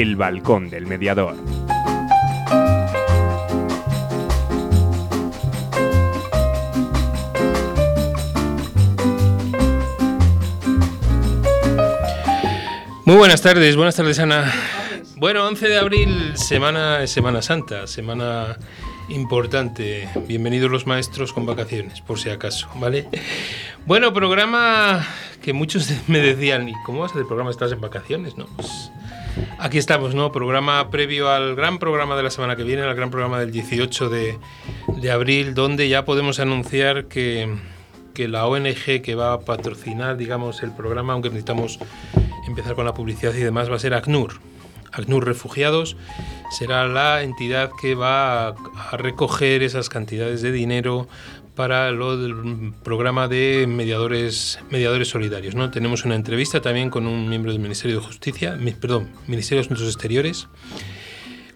El Balcón del Mediador. Muy buenas tardes, buenas tardes Ana. Bueno, 11 de abril, semana Semana Santa, semana importante. Bienvenidos los maestros con vacaciones, por si acaso, ¿vale? Bueno, programa que muchos me decían, ¿y cómo vas a hacer programa? ¿Estás en vacaciones? No, pues aquí estamos, ¿no? Programa previo al gran programa de la semana que viene, al gran programa del 18 de, abril, donde ya podemos anunciar que, que la ONG que va a patrocinar, digamos, el programa, aunque necesitamos empezar con la publicidad y demás, va a ser ACNUR. ACNUR Refugiados será la entidad que va a recoger esas cantidades de dinero para lo del programa de mediadores mediadores solidarios. ¿no? Tenemos una entrevista también con un miembro del Ministerio de Justicia, perdón, Ministerio de Asuntos Exteriores.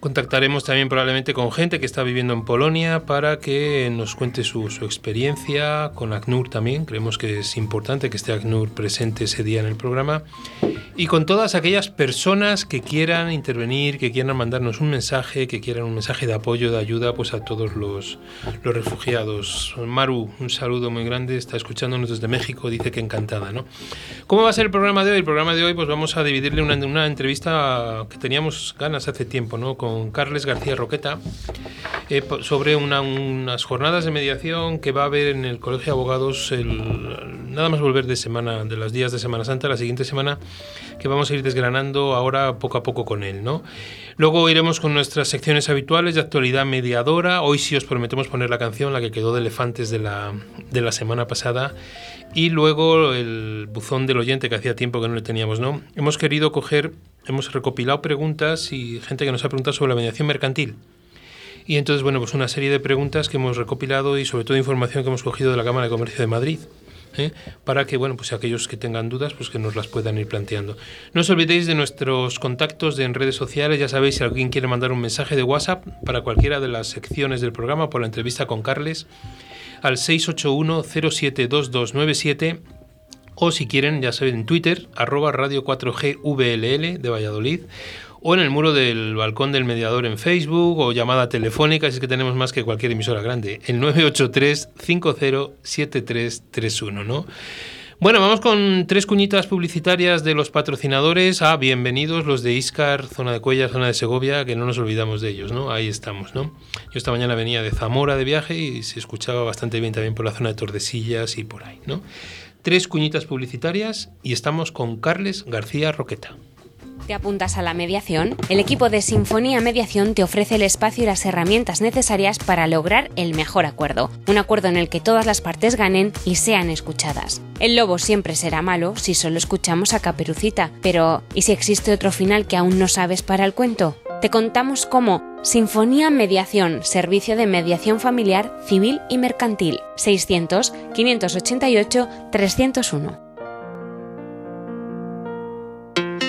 Contactaremos también probablemente con gente que está viviendo en Polonia para que nos cuente su, experiencia, con ACNUR también, creemos que es importante que esté ACNUR presente ese día en el programa, y con todas aquellas personas que quieran intervenir, que quieran mandarnos un mensaje, que quieran un mensaje de apoyo, de ayuda pues a todos los, los refugiados. Maru, un saludo muy grande, está escuchándonos desde México, dice que encantada. ¿no? ¿Cómo va a ser el programa de hoy? El programa de hoy pues vamos a dividirle una, una entrevista que teníamos ganas hace tiempo, ¿no? Carles García Roqueta eh, sobre una, unas jornadas de mediación que va a haber en el Colegio de Abogados el, nada más volver de semana, de los días de Semana Santa, la siguiente semana, que vamos a ir desgranando ahora poco a poco con él. ¿no? Luego iremos con nuestras secciones habituales de actualidad mediadora. Hoy sí os prometemos poner la canción, la que quedó de Elefantes de la, de la semana pasada. Y luego el buzón del oyente que hacía tiempo que no le teníamos, ¿no? Hemos querido coger, hemos recopilado preguntas y gente que nos ha preguntado sobre la mediación mercantil. Y entonces, bueno, pues una serie de preguntas que hemos recopilado y sobre todo información que hemos cogido de la Cámara de Comercio de Madrid. ¿eh? para que, bueno, pues aquellos que tengan dudas, pues que nos las puedan ir planteando. No os olvidéis de nuestros contactos en redes sociales, ya sabéis, si alguien quiere mandar un mensaje de WhatsApp para cualquiera de las secciones del programa por la entrevista con Carles, al 681-072297 o si quieren, ya saben, en Twitter, arroba radio 4G VLL de Valladolid o en el muro del balcón del mediador en Facebook o llamada telefónica, si es que tenemos más que cualquier emisora grande, el 983-507331, ¿no? Bueno, vamos con tres cuñitas publicitarias de los patrocinadores. Ah, bienvenidos los de Iscar, zona de Cuellar, zona de Segovia, que no nos olvidamos de ellos, ¿no? Ahí estamos, ¿no? Yo esta mañana venía de Zamora de viaje y se escuchaba bastante bien también por la zona de Tordesillas y por ahí, ¿no? Tres cuñitas publicitarias y estamos con Carles García Roqueta. ¿Te apuntas a la mediación? El equipo de Sinfonía Mediación te ofrece el espacio y las herramientas necesarias para lograr el mejor acuerdo. Un acuerdo en el que todas las partes ganen y sean escuchadas. El lobo siempre será malo si solo escuchamos a Caperucita, pero ¿y si existe otro final que aún no sabes para el cuento? Te contamos cómo Sinfonía Mediación, servicio de mediación familiar, civil y mercantil. 600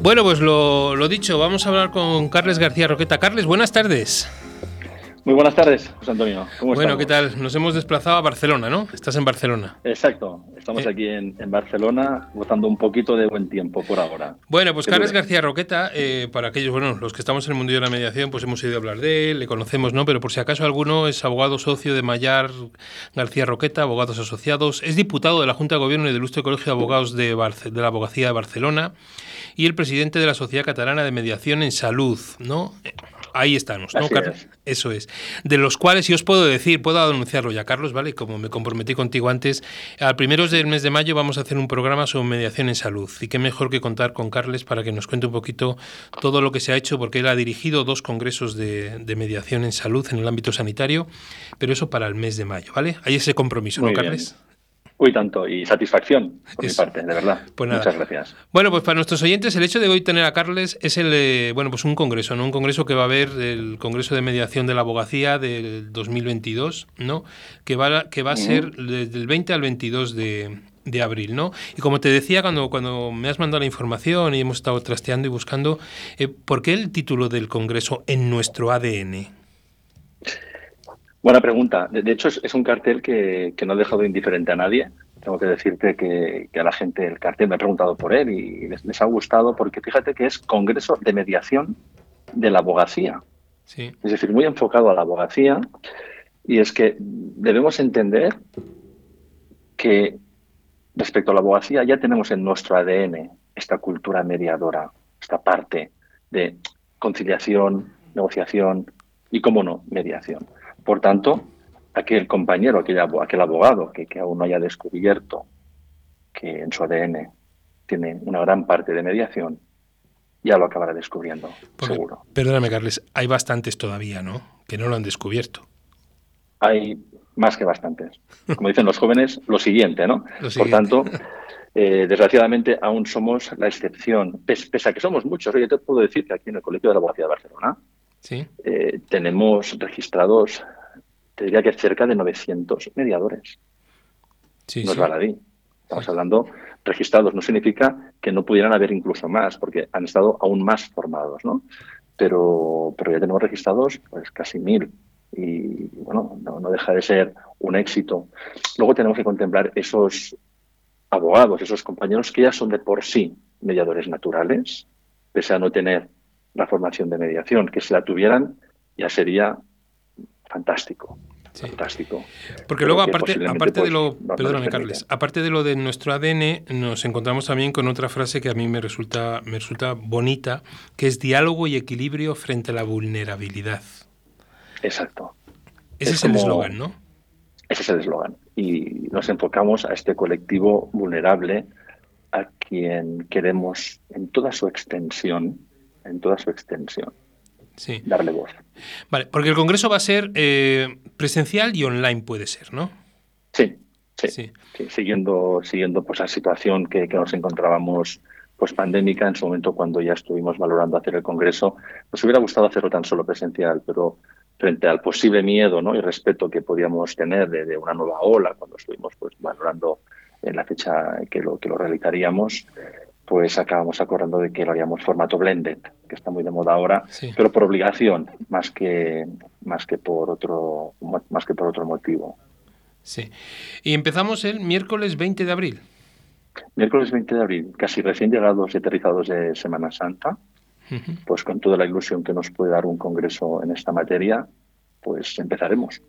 Bueno, pues lo, lo, dicho, vamos a hablar con Carles García Roqueta. Carles, buenas tardes. Muy buenas tardes, José Antonio. ¿Cómo bueno, ¿qué tal? Nos hemos desplazado a Barcelona, ¿no? Estás en Barcelona. Exacto, estamos eh. aquí en, en, Barcelona gozando un poquito de buen tiempo por ahora. Bueno, pues Carles García Roqueta, eh, para aquellos, bueno, los que estamos en el mundo de la mediación, pues hemos oído hablar de él, le conocemos, ¿no? Pero por si acaso alguno es abogado socio de Mayar García Roqueta, abogados asociados, es diputado de la Junta de Gobierno y del Ilustre Colegio de Abogados de, Barce de la Abogacía de Barcelona y el presidente de la Sociedad Catalana de Mediación en Salud, ¿no? Ahí estamos, ¿no, Carlos? Eso es. De los cuales, si os puedo decir, puedo anunciarlo ya, Carlos, ¿vale? Como me comprometí contigo antes, al primeros del mes de mayo vamos a hacer un programa sobre mediación en salud. Y qué mejor que contar con Carles para que nos cuente un poquito todo lo que se ha hecho, porque él ha dirigido dos congresos de, mediación en salud en el ámbito sanitario, pero eso para el mes de mayo, ¿vale? Hay ese compromiso, ¿no, Carles? Uy, tanto, y satisfacción por mi parte, de verdad. Pues Muchas gracias. Bueno, pues para nuestros oyentes, el hecho de hoy tener a Carles es el, eh, bueno, pues un congreso, ¿no? Un congreso que va a haber el Congreso de Mediación de la Abogacía del 2022, ¿no? Que va, que va a ser desde el 20 al 22 de, abril, ¿no? Y como te decía cuando, cuando me has mandado la información y hemos estado trasteando y buscando, eh, ¿por qué el título del congreso en nuestro ADN? Buena pregunta. De, hecho, es, un cartel que, no ha dejado indiferente a nadie. Tengo que decirte que, a la gente el cartel me ha preguntado por él y les, ha gustado porque fíjate que es Congreso de Mediación de la Abogacía. Sí. Es decir, muy enfocado a la abogacía. Y es que debemos entender que respecto a la abogacía ya tenemos en nuestro ADN esta cultura mediadora, esta parte de conciliación, negociación y, cómo no, mediación. Por tanto, aquel compañero, aquel, aquel abogado que, aún no haya descubierto que en su ADN tiene una gran parte de mediación, ya lo acabará descubriendo, seguro. Perdóname, Carles, hay bastantes todavía, ¿no? Que no lo han descubierto. Hay más que bastantes. Como dicen los jóvenes, lo siguiente, ¿no? Por tanto, eh, desgraciadamente aún somos la excepción, pese, a que somos muchos. Yo te puedo decir que aquí en el Colegio de la Abogacía de Barcelona ¿Sí? Eh, tenemos registrados te diría que cerca de 900 mediadores. Sí, no es baladí. Estamos hablando registrados. No significa que no pudieran haber incluso más, porque han estado aún más formados, ¿no? Pero, pero ya tenemos registrados pues casi mil. Y bueno, no, no deja de ser un éxito. Luego tenemos que contemplar esos abogados, esos compañeros que ya son de por sí mediadores naturales, pese a no tener la formación de mediación, que si la tuvieran ya sería fantástico. Fantástico. Porque luego, aparte, aparte de lo. Perdóname, Carles. Aparte de lo de nuestro ADN, nos encontramos también con otra frase que a mí me resulta, me resulta bonita, que es diálogo y equilibrio frente a la vulnerabilidad. Exacto. Ese es, el eslogan, ¿no? Ese es el eslogan. Y nos enfocamos a este colectivo vulnerable a quien queremos en toda su extensión, en toda su extensión, darle voz. Vale, porque el Congreso va a ser eh, presencial y online, puede ser, ¿no? Sí, sí. siguiendo, siguiendo pues, la situación que, nos encontrábamos pues pandémica en su momento cuando ya estuvimos valorando hacer el Congreso, nos hubiera gustado hacerlo tan solo presencial, pero frente al posible miedo ¿no? y respeto que podíamos tener de, una nueva ola cuando estuvimos pues valorando en la fecha que lo, que lo realizaríamos, pues acabamos acordando de que lo haríamos formato blended, que está muy de moda ahora, pero por obligación, más que, más que por otro, más que por otro motivo. Sí. Y empezamos el miércoles 20 de abril. Miércoles 20 de abril, casi recién llegados y aterrizados de Semana Santa, pues con toda la ilusión que nos puede dar un congreso en esta materia, pues empezaremos.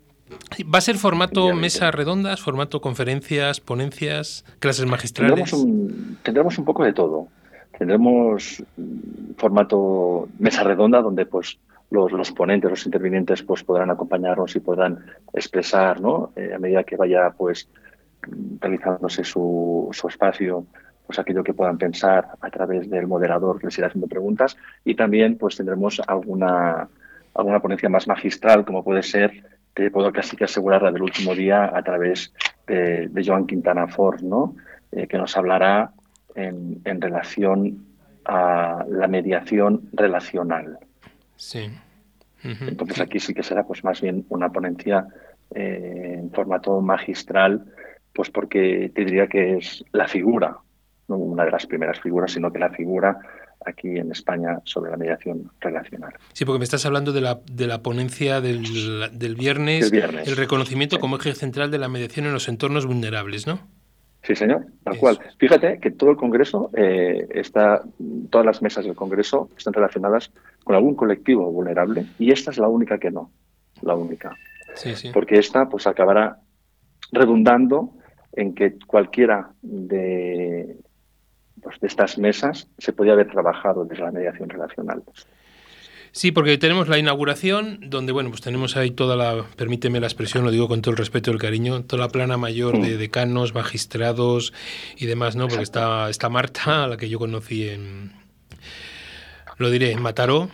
¿Va a ser formato mesas redondas, formato conferencias, ponencias, clases magistrales? Tendremos un, tendremos un poco de todo. Tendremos formato mesa redonda donde pues los, los, ponentes, los intervinientes pues podrán acompañarnos y podrán expresar ¿no? Eh, a medida que vaya pues realizándose su, su espacio pues aquello que puedan pensar a través del moderador que les irá haciendo preguntas y también pues tendremos alguna alguna ponencia más magistral como puede ser te puedo casi que asegurar la del último día a través de, Joan Quintana Ford, ¿no? Eh, que nos hablará en, relación a la mediación relacional. Sí. Entonces aquí sí que será pues más bien una ponencia eh, en formato magistral, pues porque te diría que es la figura, no una de las primeras figuras, sino que la figura aquí en España sobre la mediación relacional. Sí, porque me estás hablando de la, de la ponencia del, del, viernes, el, reconocimiento como eje central de la mediación en los entornos vulnerables, ¿no? Sí, señor, tal cual. Fíjate que todo el Congreso, eh, está, todas las mesas del Congreso están relacionadas con algún colectivo vulnerable y esta es la única que no, la única. Sí, sí. Porque esta pues acabará redundando en que cualquiera de pues, de estas mesas se podía haber trabajado desde la mediación relacional. Sí, porque tenemos la inauguración, donde, bueno, pues tenemos ahí toda la, permíteme la expresión, lo digo con todo el respeto y el cariño, toda la plana mayor de mm. decanos, magistrados y demás, ¿no? Porque está, está Marta, a la que yo conocí en, lo diré, en Mataró,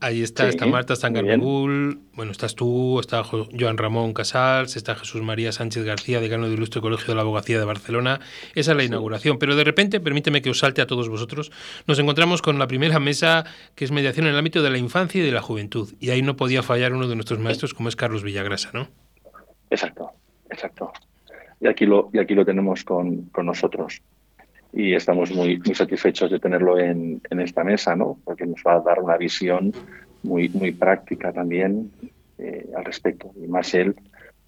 Ahí está, está Marta, está Garbegul, bueno, estás tú, está Joan Ramón Casals, está Jesús María Sánchez García, decano del Ilustre Colegio de la Abogacía de Barcelona. Esa es la inauguración. Pero de repente, permíteme que os salte a todos vosotros, nos encontramos con la primera mesa que es mediación en el ámbito de la infancia y de la juventud. Y ahí no podía fallar uno de nuestros maestros como es Carlos Villagrasa, ¿no? Exacto, exacto. Y aquí lo, y aquí lo tenemos con, con nosotros y estamos muy, muy satisfechos de tenerlo en, en, esta mesa, ¿no? porque nos va a dar una visión muy, muy práctica también eh, al respecto. Y más él,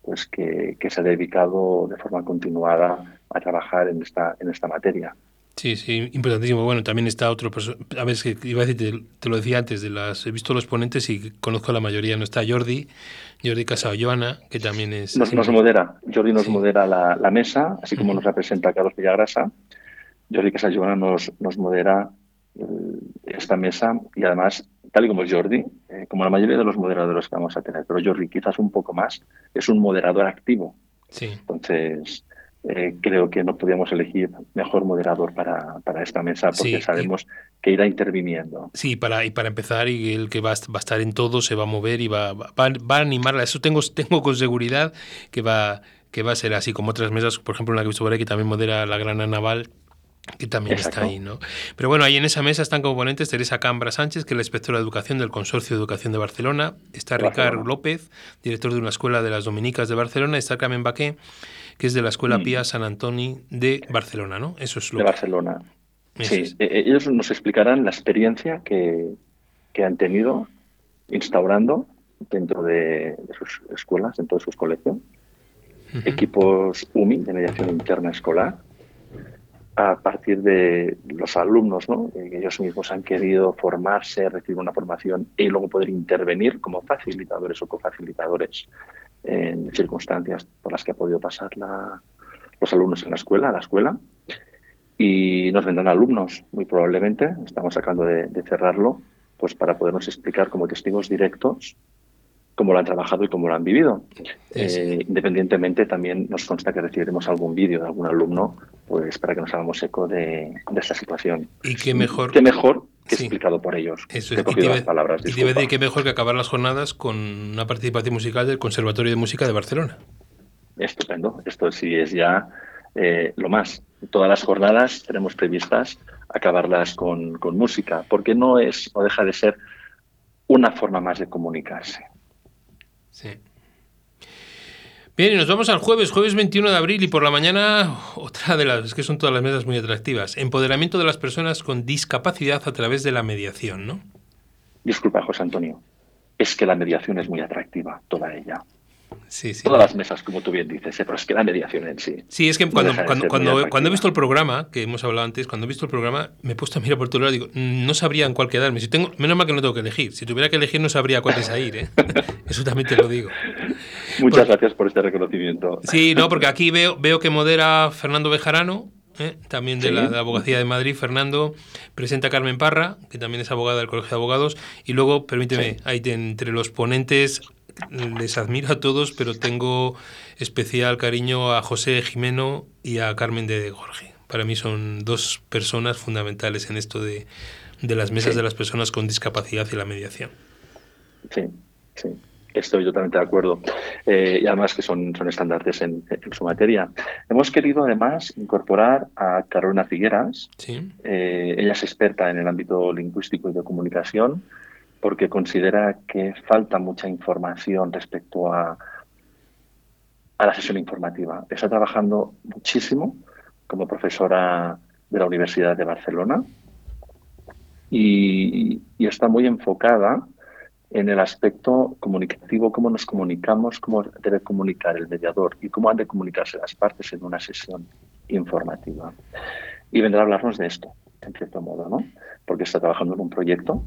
pues que, que, se ha dedicado de forma continuada a trabajar en esta, en esta materia. Sí, sí, importantísimo. Bueno, también está otro A ver, que iba a decir, te, lo decía antes, de las he visto los ponentes y conozco a la mayoría. No está Jordi, Jordi Casado Joana, que también es... Nos, nos modera, Jordi nos modera la, la, mesa, así como nos representa Carlos Villagrasa. Jordi Casajona nos, nos modera eh, esta mesa y además, tal y como Jordi, eh, como la mayoría de los moderadores que vamos a tener, pero Jordi quizás un poco más, es un moderador activo. Sí. Entonces, eh, creo que no podíamos elegir mejor moderador para, para esta mesa porque sabemos que irá interviniendo. Sí, para, y para empezar, y el que va, va, a estar en todo se va a mover y va, va, va a animarla. Eso tengo, tengo con seguridad que va, que va a ser así como otras mesas, por ejemplo, en la que he visto por ahí, que también modera la Grana Naval, que también está ahí, ¿no? Pero bueno, ahí en esa mesa están como ponentes Teresa Cambra Sánchez, que es la inspectora de educación del Consorcio de Educación de Barcelona, está Ricardo López, director de una escuela de las Dominicas de Barcelona, está Carmen Baqué, que es de la Escuela mm. Pía San Antoni de Barcelona, ¿no? Eso es lo De Barcelona. sí, e, e, ellos nos explicarán la experiencia que, que han tenido instaurando dentro de, sus escuelas, dentro de sus colegios, equipos UMI de mediación interna escolar, a partir de los alumnos, ¿no? que ellos mismos han querido formarse, recibir una formación y luego poder intervenir como facilitadores o cofacilitadores en circunstancias por las que ha podido pasar la, los alumnos en la escuela, a la escuela. Y nos vendrán alumnos, muy probablemente, estamos acabando de, de cerrarlo, pues para podernos explicar como testigos directos cómo lo han trabajado y cómo lo han vivido. Eh, independientemente, también nos consta que recibiremos algún vídeo de algún alumno pues para que nos hagamos eco de, esta situación. Y qué mejor, qué mejor que explicado por ellos. Eso es. Y las palabras, y debe qué mejor que acabar las jornadas con una participación musical del Conservatorio de Música de Barcelona. Estupendo. Esto sí es ya eh, lo más. Todas las jornadas tenemos previstas acabarlas con, con música, porque no es o deja de ser una forma más de comunicarse. Sí. Bien, y nos vamos al jueves, jueves 21 de abril, y por la mañana otra de las, es que son todas las mesas muy atractivas, empoderamiento de las personas con discapacidad a través de la mediación, ¿no? Disculpa, José Antonio, es que la mediación es muy atractiva, toda ella. Sí, sí. Todas las mesas, como tú bien dices, ¿eh? pero es que la mediación en sí. Sí, es que cuando, cuando, cuando, he visto el programa, que hemos hablado antes, cuando he visto el programa, me he puesto a mirar por todo lado y digo, mm, no sabría en cuál quedarme. Si tengo, menos mal que no tengo que elegir. Si tuviera que elegir, no sabría cuál es ir. ¿eh? Eso también te lo digo. Muchas gracias por este reconocimiento. Sí, no, porque aquí veo, veo que modera Fernando Bejarano, ¿eh? también de, la, Abogacía de Madrid, Fernando, presenta a Carmen Parra, que también es abogada del Colegio de Abogados, y luego, permíteme, ahí entre los ponentes les admiro a todos, pero tengo especial cariño a José Jimeno y a Carmen de Jorge. Para mí son dos personas fundamentales en esto de, las mesas de las personas con discapacidad y la mediación. Sí, sí. Estoy totalmente de acuerdo. Eh, y además que son, son estandartes en, su materia. Hemos querido además incorporar a Carolina Figueras. Sí. Eh, ella es experta en el ámbito lingüístico y de comunicación porque considera que falta mucha información respecto a, a la sesión informativa. Está trabajando muchísimo como profesora de la Universidad de Barcelona y, está muy enfocada en el aspecto comunicativo, cómo nos comunicamos, cómo debe comunicar el mediador y cómo han de comunicarse las partes en una sesión informativa. Y vendrá a hablarnos de esto, en cierto modo, ¿no? Porque está trabajando en un proyecto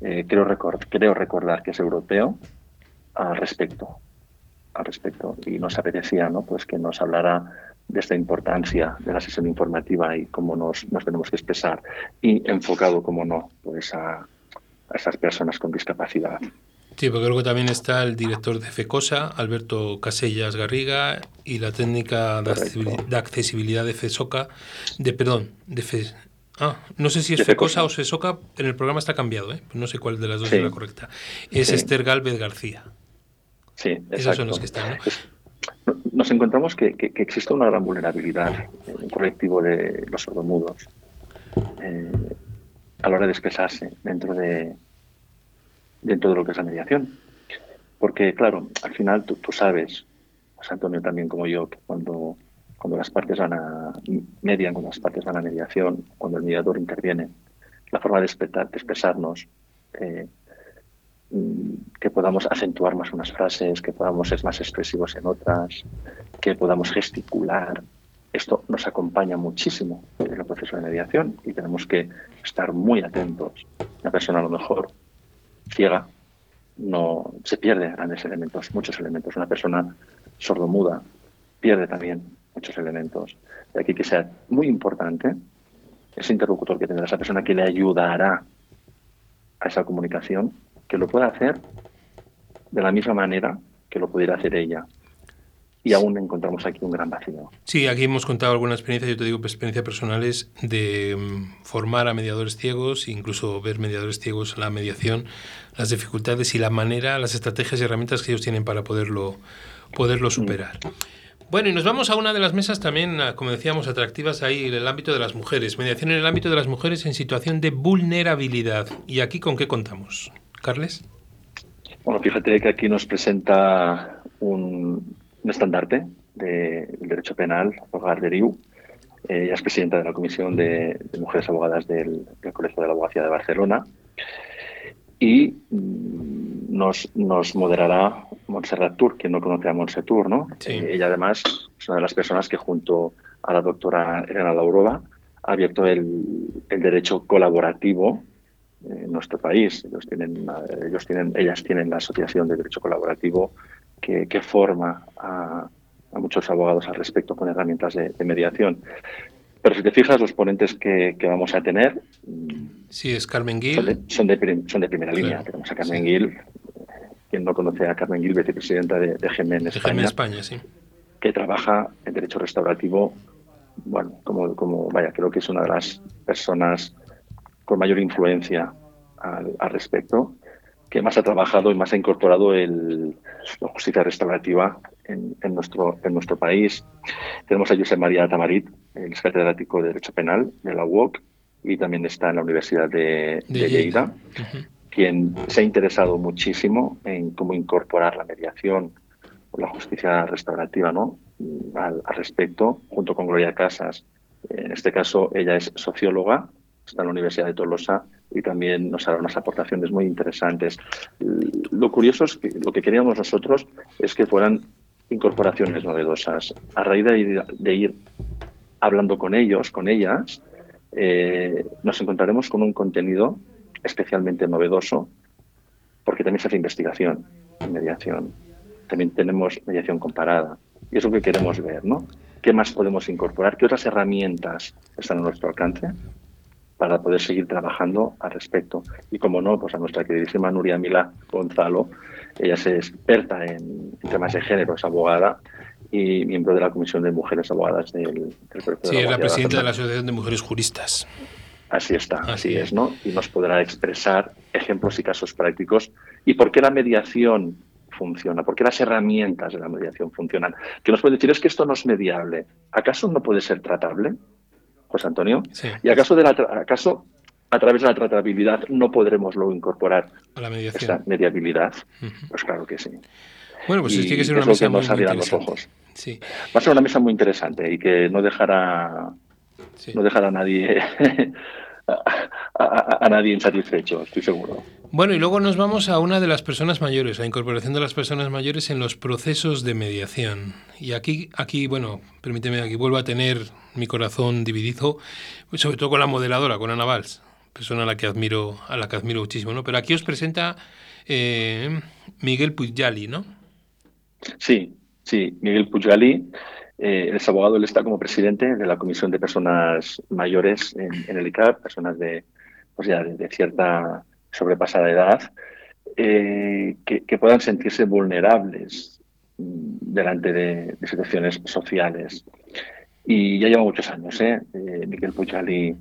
eh, creo, creo recordar que es europeo al respecto al respecto y nos apetecía ¿no? pues que nos hablara de esta importancia de la sesión informativa y cómo nos, nos tenemos que expresar y enfocado, como no, pues a, a esas personas con discapacidad. Sí, porque luego también está el director de FECOSA, Alberto Casellas Garriga, y la técnica de accesibilidad de FESOCA, de perdón, de FE, Ah, no sé si es FECOSA o FESOCA, en el programa está cambiado, ¿eh? no sé cuál de las dos es la correcta. Es Esther Galvez García. Sí, exacto. Esos son los que están. Nos encontramos que, existe una gran vulnerabilidad en el colectivo de los sordomudos eh, a la hora de expresarse dentro de, dentro de lo que es la mediación. Porque, claro, al final tú, sabes, José Antonio también como yo, que cuando, cuando las partes van a median, cuando las partes van a mediación, cuando el mediador interviene, la forma de, expresarnos, eh, que podamos acentuar más unas frases, que podamos ser más expresivos en otras, que podamos gesticular. Esto nos acompaña muchísimo en el proceso de mediación y tenemos que estar muy atentos. Una persona a lo mejor ciega, no se pierde grandes elementos, muchos elementos. Una persona sordomuda pierde también muchos elementos. De aquí que sea muy importante ese interlocutor que tendrá, esa persona que le ayudará a esa comunicación, que lo pueda hacer de la misma manera que lo pudiera hacer ella y aún encontramos aquí un gran vacío. Sí, aquí hemos contado alguna experiencia, yo te digo pues, experiencias personales de mm, formar a mediadores ciegos, incluso ver mediadores ciegos la mediación, las dificultades y la manera, las estrategias y herramientas que ellos tienen para poderlo, poderlo mm. superar. Bueno, y nos vamos a una de las mesas también, como decíamos, atractivas ahí en el ámbito de las mujeres. Mediación en el ámbito de las mujeres en situación de vulnerabilidad. ¿Y aquí con qué contamos? Carles. Bueno, fíjate que aquí nos presenta un, un estandarte del derecho penal, Hogar de Riu. ella es presidenta de la Comisión de, Mujeres Abogadas del, Colegio de la Abogacía de Barcelona. Y mm, nos, nos moderará Montserrat Tur, quien no conoce a Montserrat ¿no? Eh, ella además es una de las personas que junto a la doctora Elena Laurova ha abierto el, el derecho colaborativo en nuestro país. Ellos tienen, ellos tienen, ellas tienen la Asociación de Derecho Colaborativo que, forma a, muchos abogados al respecto con herramientas de, mediación. Pero si te fijas, los ponentes que, vamos a tener. Sí, es Carmen Gil. Son de, son de, primera línea. Tenemos a Carmen Gil, quien no conoce a Carmen Gil, vicepresidenta de, de España. De España, sí. Que trabaja en derecho restaurativo. Bueno, como, como, vaya, creo que es una de las personas con mayor influencia al, al respecto que más ha trabajado y más ha incorporado el, la justicia restaurativa en, nuestro, en nuestro país. Tenemos a José María Tamarit, el catedrático de Derecho Penal de la UOC, y también está en la Universidad de, Lleida, quien se ha interesado muchísimo en cómo incorporar la mediación o la justicia restaurativa ¿no? al, al respecto, junto con Gloria Casas. En este caso, ella es socióloga, está en la Universidad de Tolosa y también nos hará unas aportaciones muy interesantes. Lo curioso es que lo que queríamos nosotros es que fueran incorporaciones novedosas. A raíz de ir, hablando con ellos, con ellas, eh, nos encontraremos con un contenido especialmente novedoso, porque también se hace investigación mediación. También tenemos mediación comparada. Y es lo que queremos ver, ¿no? ¿Qué más podemos incorporar? ¿Qué otras herramientas están a nuestro alcance para poder seguir trabajando al respecto. Y como no, pues a nuestra queridísima Nuria Mila Gonzalo, ella es experta en, temas de género, es abogada y miembro de la Comisión de Mujeres Abogadas del, del Sí, es la presidenta de la Asociación de Mujeres Juristas. Así está, así, es, ¿no? Y nos podrá expresar ejemplos y casos prácticos y por qué la mediación funciona, por qué las herramientas de la mediación funcionan. Que nos puede decir, es que esto no es mediable. ¿Acaso no puede ser tratable? José Antonio. ¿Y acaso, de la acaso a través de la tratabilidad no podremos luego incorporar a la esta mediabilidad? Pues claro que sí. Bueno, pues tiene que ser una mesa muy interesante. Los ojos. Sí. Va a ser una mesa muy interesante y que no dejará, no dejará a nadie a, nadie insatisfecho, estoy seguro. Bueno, y luego nos vamos a una de las personas mayores, la incorporación de las personas mayores en los procesos de mediación. Y aquí, aquí bueno, permíteme, aquí vuelvo a tener mi corazón dividido, sobre todo con la modeladora, con Ana Valls, persona a la que admiro, a la que admiro muchísimo, ¿no? Pero aquí os presenta eh, Miguel Pujali, ¿no? Sí, sí, Miguel Pujali eh, es abogado, él está como presidente de la Comisión de Personas Mayores en, el ICAP, personas de, pues ya de, cierta sobrepasada edad, eh, que, puedan sentirse vulnerables mm, delante de, situaciones sociales. Y ya lleva muchos años, ¿eh? eh Miquel Puigdali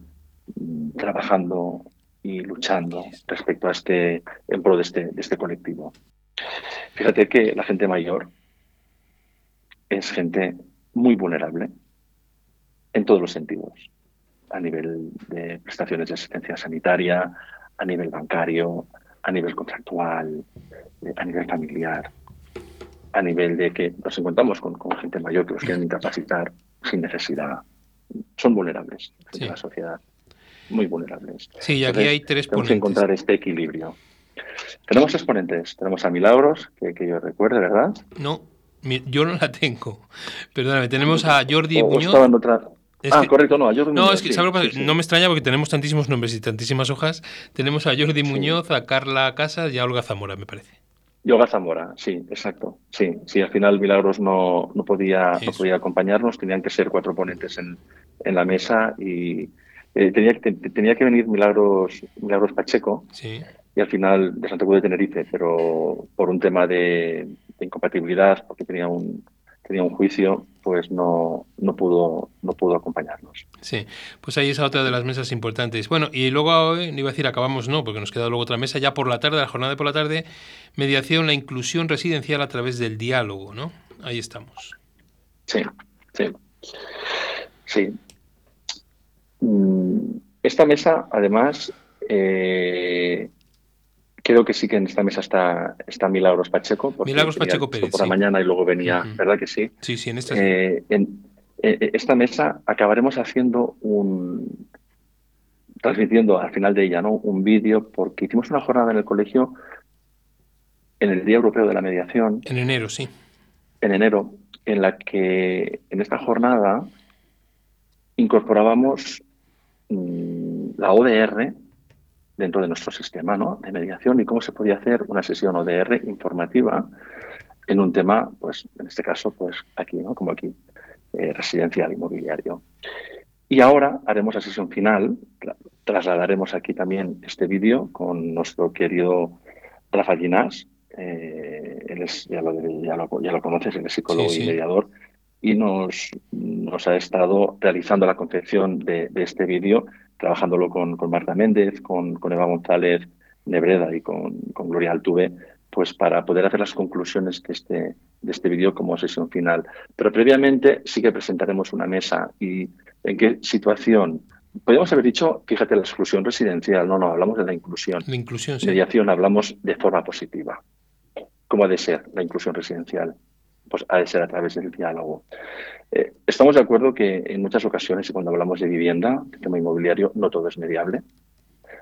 mm, trabajando y luchando respecto a este, en pro de este, de este colectivo. Fíjate que la gente mayor es gente muy vulnerable en todos los sentidos, a nivel de prestaciones de asistencia sanitaria, a nivel bancario, a nivel contractual, eh, a nivel familiar, a nivel de que nos encontramos con, gente mayor que los quieren incapacitar sin necesidad. Son vulnerables en la sociedad, muy vulnerables. Sí, y aquí hay tres tenemos que encontrar este equilibrio. Tenemos exponentes. Tenemos a Milagros, que, que yo recuerde, ¿verdad? No, yo no la tengo. Perdóname, tenemos a Jordi Muñoz. ah, correcto, no, a Jordi No, es que no me extraña porque tenemos tantísimos nombres y tantísimas hojas. Tenemos a Jordi Muñoz, a Carla Casas y a Olga Zamora, me parece. Y Olga Zamora, sí, exacto. Sí, sí, al final Milagros no, no, podía, no podía acompañarnos, tenían que ser cuatro ponentes en, en la mesa y eh, tenía, tenía que venir Milagros, Milagros Pacheco. Sí y al final de Santa Cruz de Tenerife, pero por un tema de, incompatibilidad, porque tenía un, tenía un juicio, pues no, no, pudo, no pudo acompañarnos. Sí, pues ahí es otra de las mesas importantes. Bueno, y luego hoy, no iba a decir acabamos, no, porque nos queda luego otra mesa, ya por la tarde, la jornada de por la tarde, mediación, la inclusión residencial a través del diálogo, ¿no? Ahí estamos. Sí, sí. Sí. Mm, esta mesa, además, eh, Creo que sí que en esta mesa está, está Milagros Pacheco. Milagros Pacheco Pérez. Por la mañana y luego venía, ¿verdad que sí? Sí, sí, en esta. Eh, en eh, esta mesa acabaremos haciendo un. transmitiendo al final de ella, ¿no? Un vídeo, porque hicimos una jornada en el colegio en el Día Europeo de la Mediación. En enero, sí. En enero, en la que en esta jornada incorporábamos mm, la ODR dentro de nuestro sistema ¿no? de mediación y cómo se podía hacer una sesión ODR informativa en un tema, pues en este caso, pues aquí, ¿no? como aquí, eh, residencial inmobiliario. Y ahora haremos la sesión final, trasladaremos aquí también este vídeo con nuestro querido Rafa Ginás, eh, él es, ya, lo, ya, lo, conoces, el psicólogo y mediador, y nos, nos ha estado realizando la concepción de, de este vídeo trabajándolo con, con Marta Méndez, con, con, Eva González Nebreda y con, con, Gloria Altuve, pues para poder hacer las conclusiones de este, de este vídeo como sesión final. Pero previamente sí que presentaremos una mesa y en qué situación. Podríamos haber dicho, fíjate, la exclusión residencial. No, no, hablamos de la inclusión. La inclusión, sí. Mediación, hablamos de forma positiva. ¿Cómo ha de ser la inclusión residencial? Pues ha de ser a través del diálogo. Eh, estamos de acuerdo que en muchas ocasiones, y cuando hablamos de vivienda, de tema inmobiliario, no todo es mediable.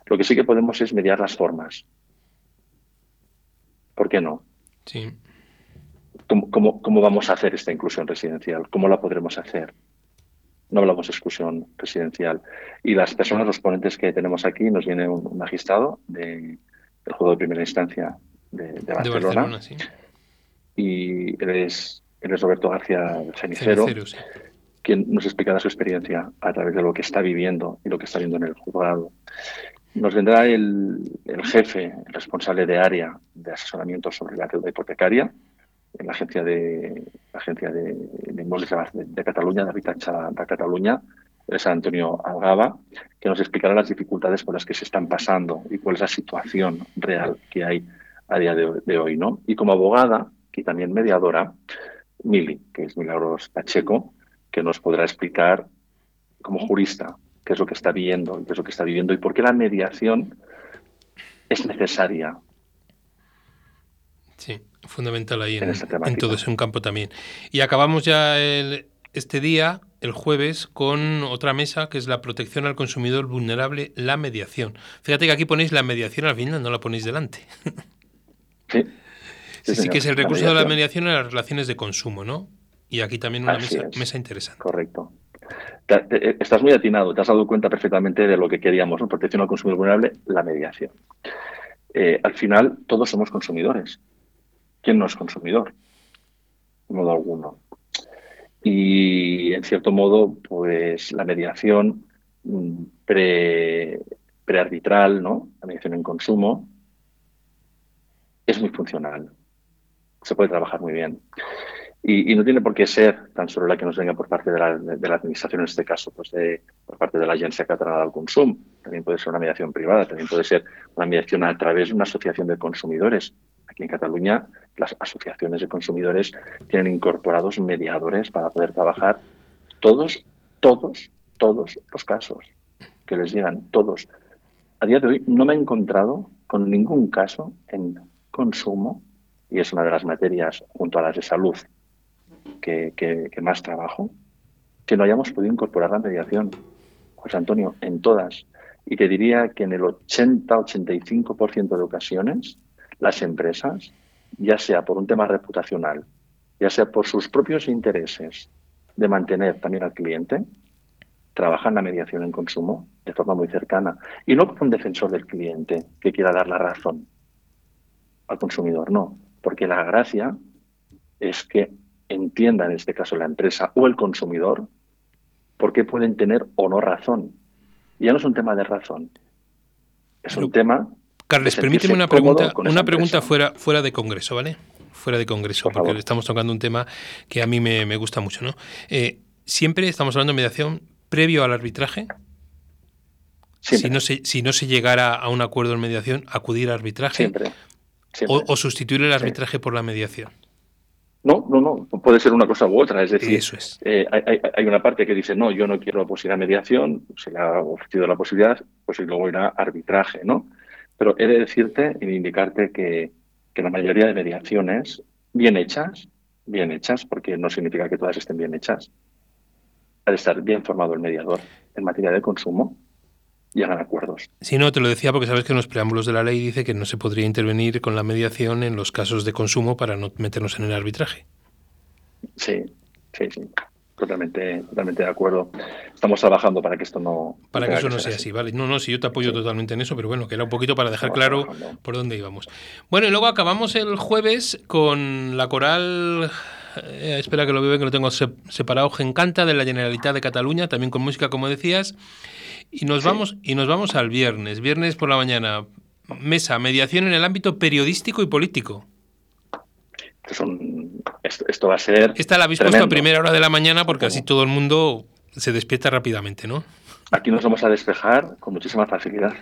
Lo que sí que podemos es mediar las formas. ¿Por qué no? Sí. ¿Cómo, cómo, vamos a hacer esta inclusión residencial? ¿Cómo la podremos hacer? No hablamos de exclusión residencial. Y las personas, los ponentes que tenemos aquí, nos viene un, magistrado de, del juego de primera instancia de, Barcelona. Y él es él es Roberto García Cenicero, quien nos explicará su experiencia a través de lo que está viviendo y lo que está viendo en el juzgado. Nos vendrá el, jefe, el responsable de área de asesoramiento sobre la deuda hipotecaria en la agencia de la agencia de, inmuebles de, Cataluña, de Habitatge de Cataluña, es Antonio Algaba, que nos explicará las dificultades por las que se están pasando y cuál es la situación real que hay a día de, de hoy. ¿no? Y como abogada y también mediadora, Mili, que es Milagros Pacheco, que nos podrá explicar como jurista qué es lo que está viendo, qué es lo que está viviendo y por qué la mediación es necesaria. Sí, fundamental ahí en, en, todo ese un campo también. Y acabamos ya este día, el jueves, con otra mesa que es la protección al consumidor vulnerable, la mediación. Fíjate que aquí ponéis la mediación al final, no la ponéis delante. Sí, Sí, que es el recurso de la mediación en las relaciones de consumo, ¿no? Y aquí también una mesa, interesante. Correcto. estás muy atinado, te has dado cuenta perfectamente de lo que queríamos, ¿no? protección al consumidor vulnerable, la mediación. Eh, al final, todos somos consumidores. ¿Quién no es consumidor? De modo alguno. Y en cierto modo, pues la mediación mm, prearbitral, ¿no? la mediación en consumo, es muy funcional. Se puede trabajar muy bien. Y, no tiene por qué ser tan solo la que nos venga por parte de la, Administración, en este caso, pues por parte de la Agencia Catalana del Consumo. También puede ser una mediación privada, también puede ser una mediación a través de una asociación de consumidores. Aquí en Cataluña, las asociaciones de consumidores tienen incorporados mediadores para poder trabajar todos, todos, todos los casos que les llegan, todos. A día de hoy no me he encontrado con ningún caso en consumo, y es una de las materias junto a las de salud que, más trabajo, que no hayamos podido incorporar la mediación. José Antonio, en todas. Y te diría que en el 80-85% de ocasiones, las empresas, ya sea por un tema reputacional, ya sea por sus propios intereses de mantener también al cliente, trabajan la mediación en consumo de forma muy cercana. Y no por un defensor del cliente que quiera dar la razón al consumidor, no. Porque la gracia es que entienda, en este caso la empresa o el consumidor, por qué pueden tener o no razón. ya no es un tema de razón, es un tema... Carles, permíteme una pregunta, una pregunta fuera, fuera de Congreso, ¿vale? Fuera de Congreso, porque estamos tocando un tema que a mí me, gusta mucho, ¿no? Eh, siempre estamos hablando de mediación previo al arbitraje. Si no, se, si no se llegara a un acuerdo en mediación, acudir al arbitraje. Siempre. O, sustituir el arbitraje por la mediación. No, no, no, puede ser una cosa u otra. Es decir, eh, hay, una parte que dice, no, yo no quiero la posibilidad de mediación, se le ha ofrecido la posibilidad, pues y luego irá arbitraje, ¿no? Pero he de decirte y de indicarte que, que la mayoría de mediaciones, bien hechas, bien hechas, porque no significa que todas estén bien hechas, ha de estar bien formado el mediador en materia de consumo, y hagan acuerdos. Si no, te lo decía porque sabes que en los preámbulos de la ley dice que no se podría intervenir con la mediación en los casos de consumo para no meternos en el arbitraje. Sí, sí, sí. Totalmente, totalmente de acuerdo. Estamos trabajando para que esto no. Para que eso no sea así. vale. No, no, sí, yo te apoyo totalmente en eso, pero bueno, que era un poquito para dejar claro por dónde íbamos. Bueno, y luego acabamos el jueves con la coral. Eh, espera que lo veo que lo tengo separado. Gencanta de la Generalitat de Cataluña, también con música, como decías. Y nos, vamos, y nos vamos al viernes, viernes por la mañana. Mesa, mediación en el ámbito periodístico y político. esto, va a ser. Esta la habéis puesto a primera hora de la mañana porque así todo el mundo se despierta rápidamente, ¿no? Aquí nos vamos a despejar con muchísima facilidad.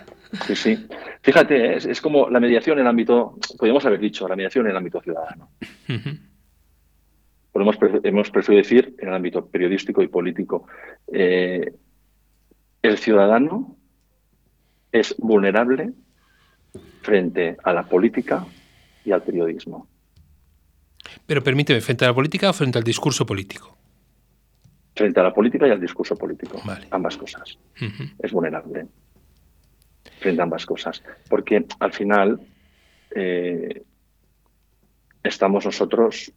Sí, sí. Fíjate, es, como la mediación en el ámbito, podríamos haber dicho, la mediación en el ámbito ciudadano. Podemos, hemos preferido decir en el ámbito periodístico y político. Eh, el ciudadano es vulnerable frente a la política y al periodismo. Pero permíteme, ¿frente a la política o frente al discurso político? Frente a la política y al discurso político. Ambas cosas. Es vulnerable frente a ambas cosas. Porque al final eh, estamos nosotros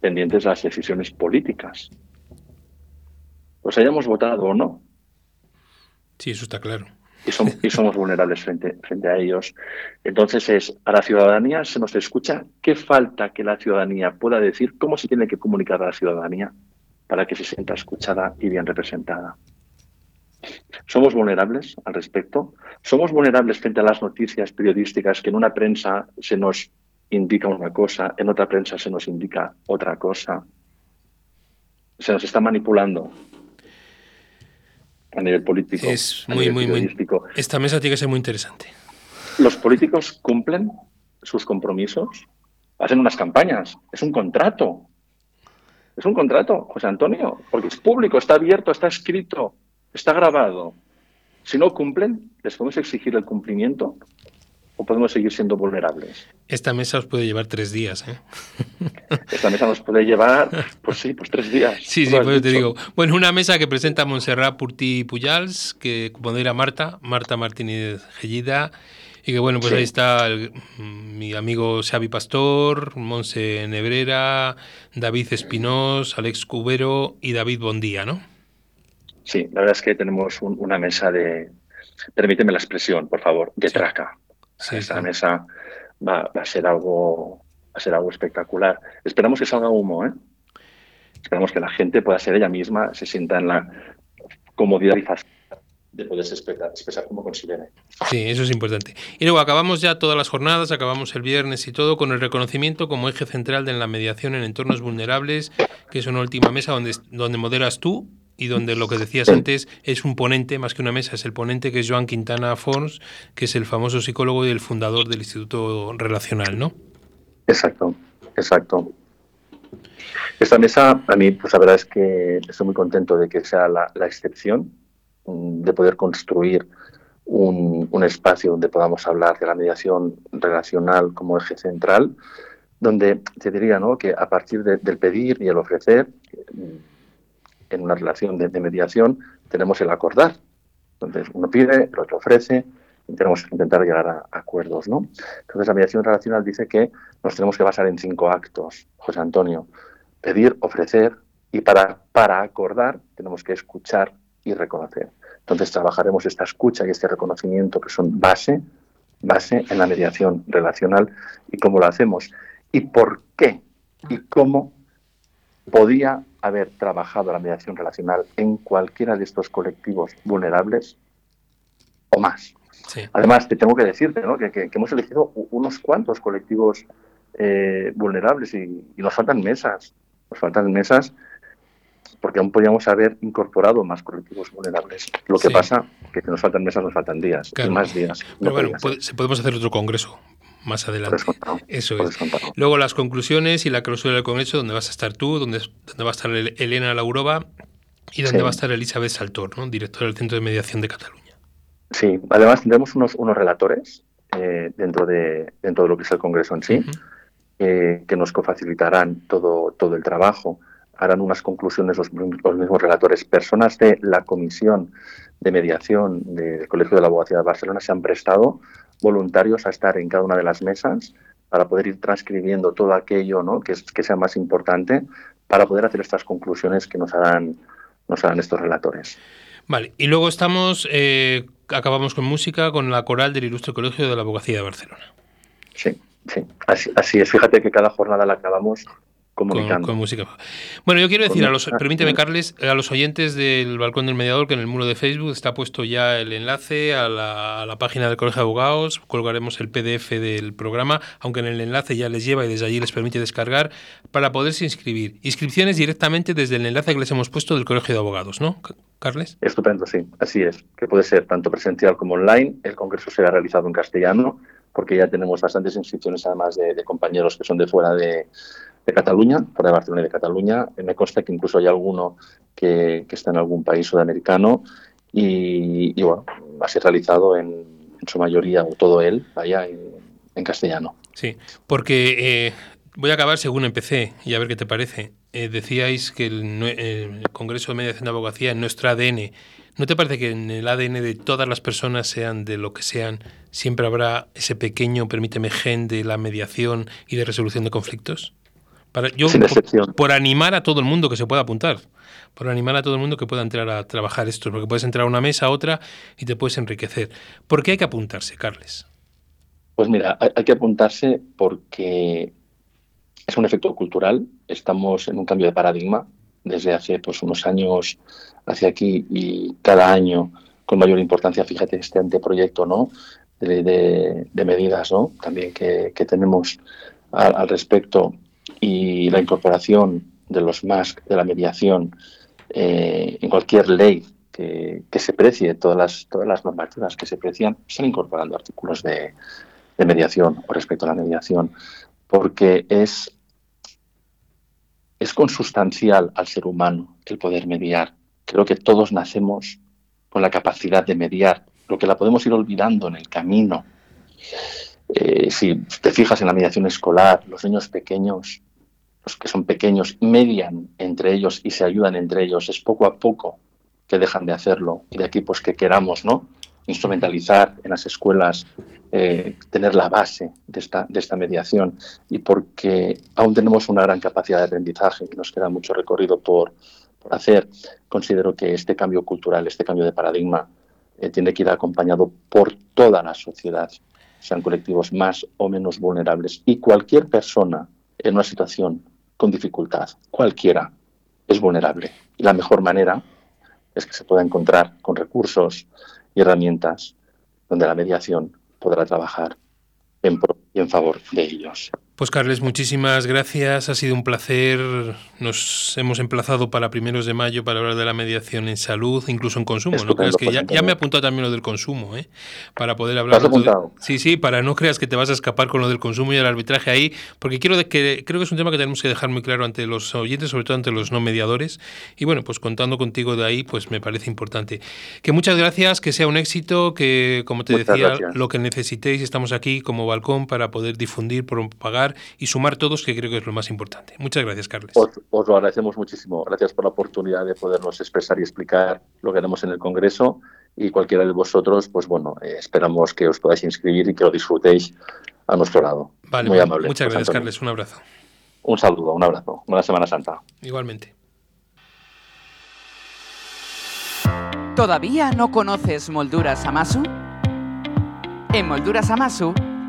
pendientes de las decisiones políticas pues hayamos votado o no. Sí, eso está claro. Y somos, vulnerables frente, frente a ellos. Entonces es, a la ciudadanía se nos escucha, ¿qué falta que la ciudadanía pueda decir? ¿Cómo se tiene que comunicar a la ciudadanía para que se sienta escuchada y bien representada? ¿Somos vulnerables al respecto? ¿Somos vulnerables frente a las noticias periodísticas que en una prensa se nos indica una cosa, en otra prensa se nos indica otra cosa? Se nos está manipulando a nivel político. Es muy, muy, muy. Esta mesa tiene que ser muy interesante. Los políticos cumplen sus compromisos, hacen unas campañas, es un contrato. Es un contrato, José Antonio, porque es público, está abierto, está escrito, está grabado. Si no cumplen, les podemos exigir el cumplimiento o podemos seguir siendo vulnerables. Esta mesa os puede llevar tres días, ¿eh? Esta mesa nos puede llevar, pues sí, pues tres días. Sí, sí, pues te digo. Bueno, una mesa que presenta Montserrat Purti Puyals, que modera Marta, Marta Martínez Gellida, y que bueno, pues ahí está mi amigo Xavi Pastor, Monse Nebrera, David Espinós, Alex Cubero y David Bondía, ¿no? Sí, la verdad es que tenemos una mesa de, permíteme la expresión, por favor, de traca. Esta mesa va, a ser algo a ser algo espectacular. Esperamos que salga humo, ¿eh? Esperamos que la gente pueda ser ella misma, se sienta en la comodidad de poderse expresar, expresar, como considere. Sí, eso es importante. Y luego acabamos ya todas las jornadas, acabamos el viernes y todo con el reconocimiento como eje central de la mediación en entornos vulnerables, que es una última mesa donde, donde moderas tú y donde lo que decías antes es un ponente, más que una mesa, es el ponente que es Joan Quintana Fons, que es el famoso psicólogo y el fundador del Instituto Relacional, ¿no? Exacto, exacto. Esta mesa, a mí, pues la verdad es que estoy muy contento de que sea la, excepción, mm, de poder construir un, espacio donde podamos hablar de la mediación relacional como eje central, donde te diría ¿no? que a partir del pedir y el ofrecer, en una relación de, mediación, tenemos el acordar. Entonces, uno pide, el otro ofrece, y tenemos que intentar llegar a, acuerdos. ¿no? Entonces, la mediación relacional dice que nos tenemos que basar en cinco actos, José Antonio pedir, ofrecer y para, para acordar tenemos que escuchar y reconocer. Entonces trabajaremos esta escucha y este reconocimiento que son base, base en la mediación relacional y cómo lo hacemos y por qué y cómo podía haber trabajado la mediación relacional en cualquiera de estos colectivos vulnerables o más. Además, te tengo que decirte ¿no? que, hemos elegido unos cuantos colectivos eh, vulnerables y, nos faltan mesas nos faltan mesas porque aún podríamos haber incorporado más colectivos vulnerables. Lo que pasa es que nos faltan mesas, nos faltan días, y más días. Pero bueno, podemos hacer otro congreso más adelante. Eso es. Luego las conclusiones y la clausura del congreso, donde vas a estar tú, donde, donde va a estar Elena Laurova y donde va a estar Elizabeth Saltor, ¿no? directora del Centro de Mediación de Cataluña. Sí, además tendremos unos, unos relatores eh, dentro, de, dentro de lo que es el congreso en sí que nos cofacilitarán todo, todo el trabajo. Harán unas conclusiones los, mismos relatores. Personas de la Comisión de Mediación del Colegio de la Abogacía de Barcelona se han prestado voluntarios a estar en cada una de las mesas para poder ir transcribiendo todo aquello ¿no? que, que sea más importante para poder hacer estas conclusiones que nos harán, nos harán estos relatores. Vale, y luego estamos, eh, acabamos con música con la coral del Ilustre Colegio de la Abogacía de Barcelona. Sí. Sí, así, es. Fíjate que cada jornada la acabamos comunicando. Con, música. Bueno, yo quiero decir, a los, permíteme, Carles, a los oyentes del Balcón del Mediador que en el muro de Facebook está puesto ya el enlace a la, página del Colegio de Abogados. Colgaremos el PDF del programa, aunque en el enlace ya les lleva y desde allí les permite descargar para poderse inscribir. Inscripciones directamente desde el enlace que les hemos puesto del Colegio de Abogados, ¿no, Carles? Estupendo, sí. Así es. Que puede ser tanto presencial como online. El congreso será realizado en castellano porque ya tenemos bastantes inscripciones además de, compañeros que son de fuera de, Cataluña, fuera de Barcelona y de Cataluña. Me consta que incluso hay alguno que, está en algún país sudamericano y, bueno, va a ser realizado en, su mayoría o todo él, vaya, en, castellano. Sí, porque eh, voy a acabar según empecé y a ver qué te parece. Eh, decíais que el, el, Congreso de Mediación de Abogacía en nuestro ADN ¿No te parece que en el ADN de todas las personas, sean de lo que sean, siempre habrá ese pequeño, permíteme, gen de la mediación y de resolución de conflictos? Para, yo, por, animar a todo el mundo que se pueda apuntar, por animar a todo el mundo que pueda entrar a trabajar esto, porque puedes entrar a una mesa, a otra y te puedes enriquecer. ¿Por qué hay que apuntarse, Carles? Pues mira, hay que apuntarse porque es un efecto cultural, estamos en un cambio de paradigma, desde hace pues, unos años hacia aquí y cada año con mayor importancia, fíjate, este anteproyecto ¿no? de, de, medidas ¿no? también que, tenemos al, respecto y la incorporación de los MASC, de la mediación, eh, en cualquier ley que, se precie, todas las, todas las normativas que se precian, están incorporando artículos de, de mediación o respecto a la mediación, porque es es consustancial al ser humano el poder mediar. Creo que todos nacemos con la capacidad de mediar, lo que la podemos ir olvidando en el camino. Eh, si te fijas en la mediación escolar, los niños pequeños, los que son pequeños, median entre ellos y se ayudan entre ellos. Es poco a poco que dejan de hacerlo. Y de aquí pues que queramos, ¿no? instrumentalizar en las escuelas, eh, tener la base de esta, de esta mediación y porque aún tenemos una gran capacidad de aprendizaje y nos queda mucho recorrido por, por hacer, considero que este cambio cultural, este cambio de paradigma, eh, tiene que ir acompañado por toda la sociedad, sean colectivos más o menos vulnerables. Y cualquier persona en una situación con dificultad, cualquiera, es vulnerable. Y la mejor manera es que se pueda encontrar con recursos y herramientas donde la mediación podrá trabajar en, en favor de ellos. Pues Carles, muchísimas gracias. Ha sido un placer. Nos hemos emplazado para primeros de mayo para hablar de la mediación en salud, incluso en consumo. no creas que ya, me ha apuntado también lo del consumo, ¿eh? Para poder hablar. Sí, sí, para no creas que te vas a escapar con lo del consumo y el arbitraje ahí, porque quiero de que creo que es un tema que tenemos que dejar muy claro ante los oyentes, sobre todo ante los no mediadores. Y bueno, pues contando contigo de ahí, pues me parece importante. Que muchas gracias, que sea un éxito, que como te decía, lo que necesitéis, estamos aquí como balcón para poder difundir, propagar y sumar todos, que creo que es lo más importante. Muchas gracias, Carles. Os, lo agradecemos muchísimo. Gracias por la oportunidad de podernos expresar y explicar lo que haremos en el Congreso y cualquiera de vosotros, pues bueno, eh, esperamos que os podáis inscribir y que lo disfrutéis a nuestro lado. Vale, muy amable. Muchas gracias, Carles. Un abrazo. Un saludo, un abrazo. Buena Semana Santa. Igualmente. ¿Todavía no conoces Molduras Amasu? En Molduras Amasu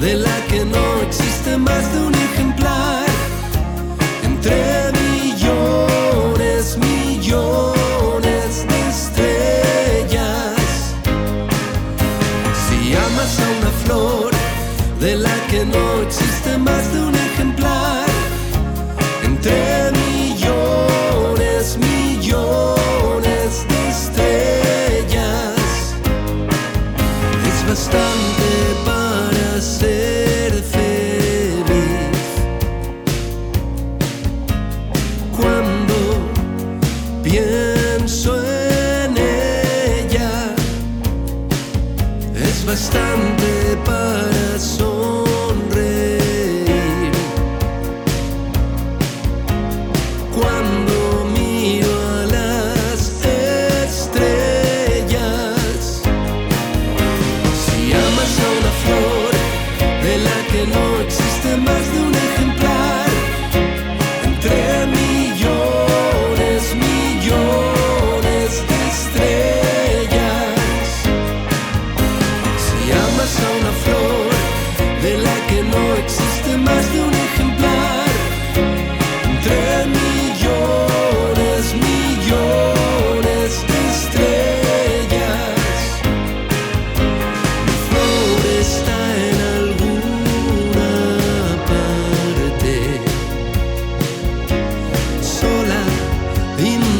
de la que no existe más de un ejemplar. Entre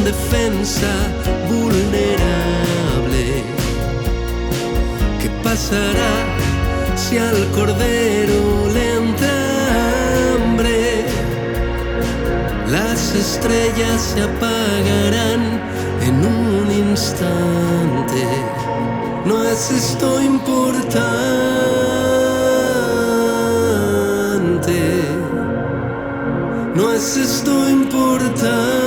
indefensa, vulnerable. ¿Qué pasará si al cordero le entra hambre? Las estrellas se apagarán en un instante. No es esto importante. No es esto importante.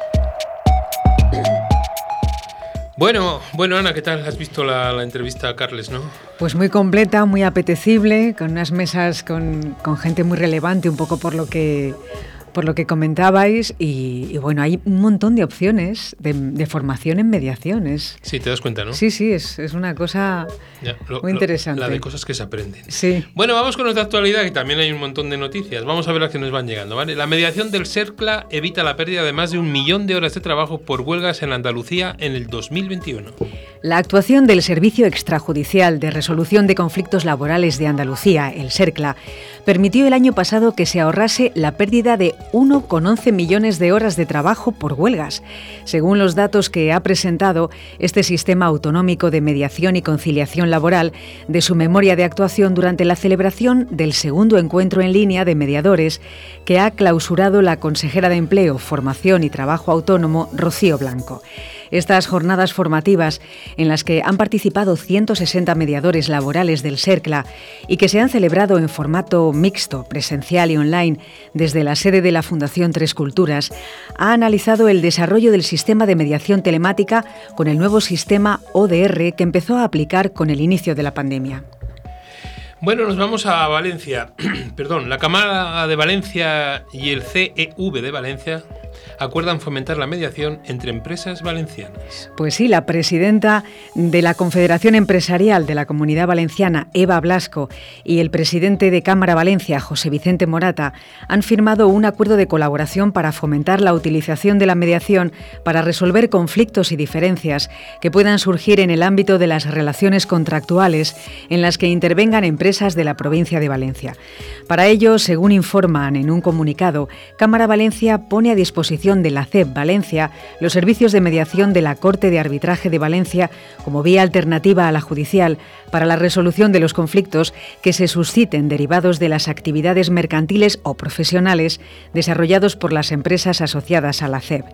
Bueno, bueno Ana, ¿qué tal? Has visto la, entrevista a Carles, ¿no? Pues muy completa, muy apetecible, con unas mesas con, con gente muy relevante, un poco por lo que por lo que comentabais y, bueno, hay un montón de opciones de, formación en mediaciones. Sí, te das cuenta, ¿no? Sí, sí, es, una cosa muy interesante. la de cosas que se aprenden. Sí. Bueno, vamos con nuestra actualidad, que también hay un montón de noticias. Vamos a ver las que nos van llegando, ¿vale? La mediación del CERCLA evita la pérdida de más de un millón de horas de trabajo por huelgas en Andalucía en el 2021. La actuación del Servicio Extrajudicial de Resolución de Conflictos Laborales de Andalucía, el CERCLA, permitió el año pasado que se ahorrase la pérdida de 1,11 millones de horas de trabajo por huelgas. Según los datos que ha presentado este sistema autonómico de mediación y conciliación laboral de su memoria de actuación durante la celebración del segundo encuentro en línea de mediadores que ha clausurado la consejera de Empleo, Formación y Trabajo Autónomo, Rocío Blanco. Estas jornadas formativas, en las que han participado 160 mediadores laborales del CERCLA y que se han celebrado en formato mixto, presencial y online, desde la sede de la Fundación Tres Culturas, ha analizado el desarrollo del sistema de mediación telemática con el nuevo sistema ODR que empezó a aplicar con el inicio de la pandemia. Bueno, nos vamos a Valencia. Perdón, la Cámara de Valencia y el CEV de Valencia acuerdan fomentar la mediación entre empresas valencianas. Pues sí, la presidenta de la Confederación Empresarial de la Comunidad Valenciana, Eva Blasco, y el presidente de Cámara Valencia, José Vicente Morata, han firmado un acuerdo de colaboración para fomentar la utilización de la mediación para resolver conflictos y diferencias que puedan surgir en el ámbito de las relaciones contractuales en las que intervengan empresas de la provincia de Valencia. Para ello, según informan en un comunicado, Cámara Valencia pone a disposición de la CEP Valencia los servicios de mediación de la Corte de Arbitraje de Valencia como vía alternativa a la judicial para la resolución de los conflictos que se susciten derivados de las actividades mercantiles o profesionales desarrollados por las empresas asociadas a la CEP.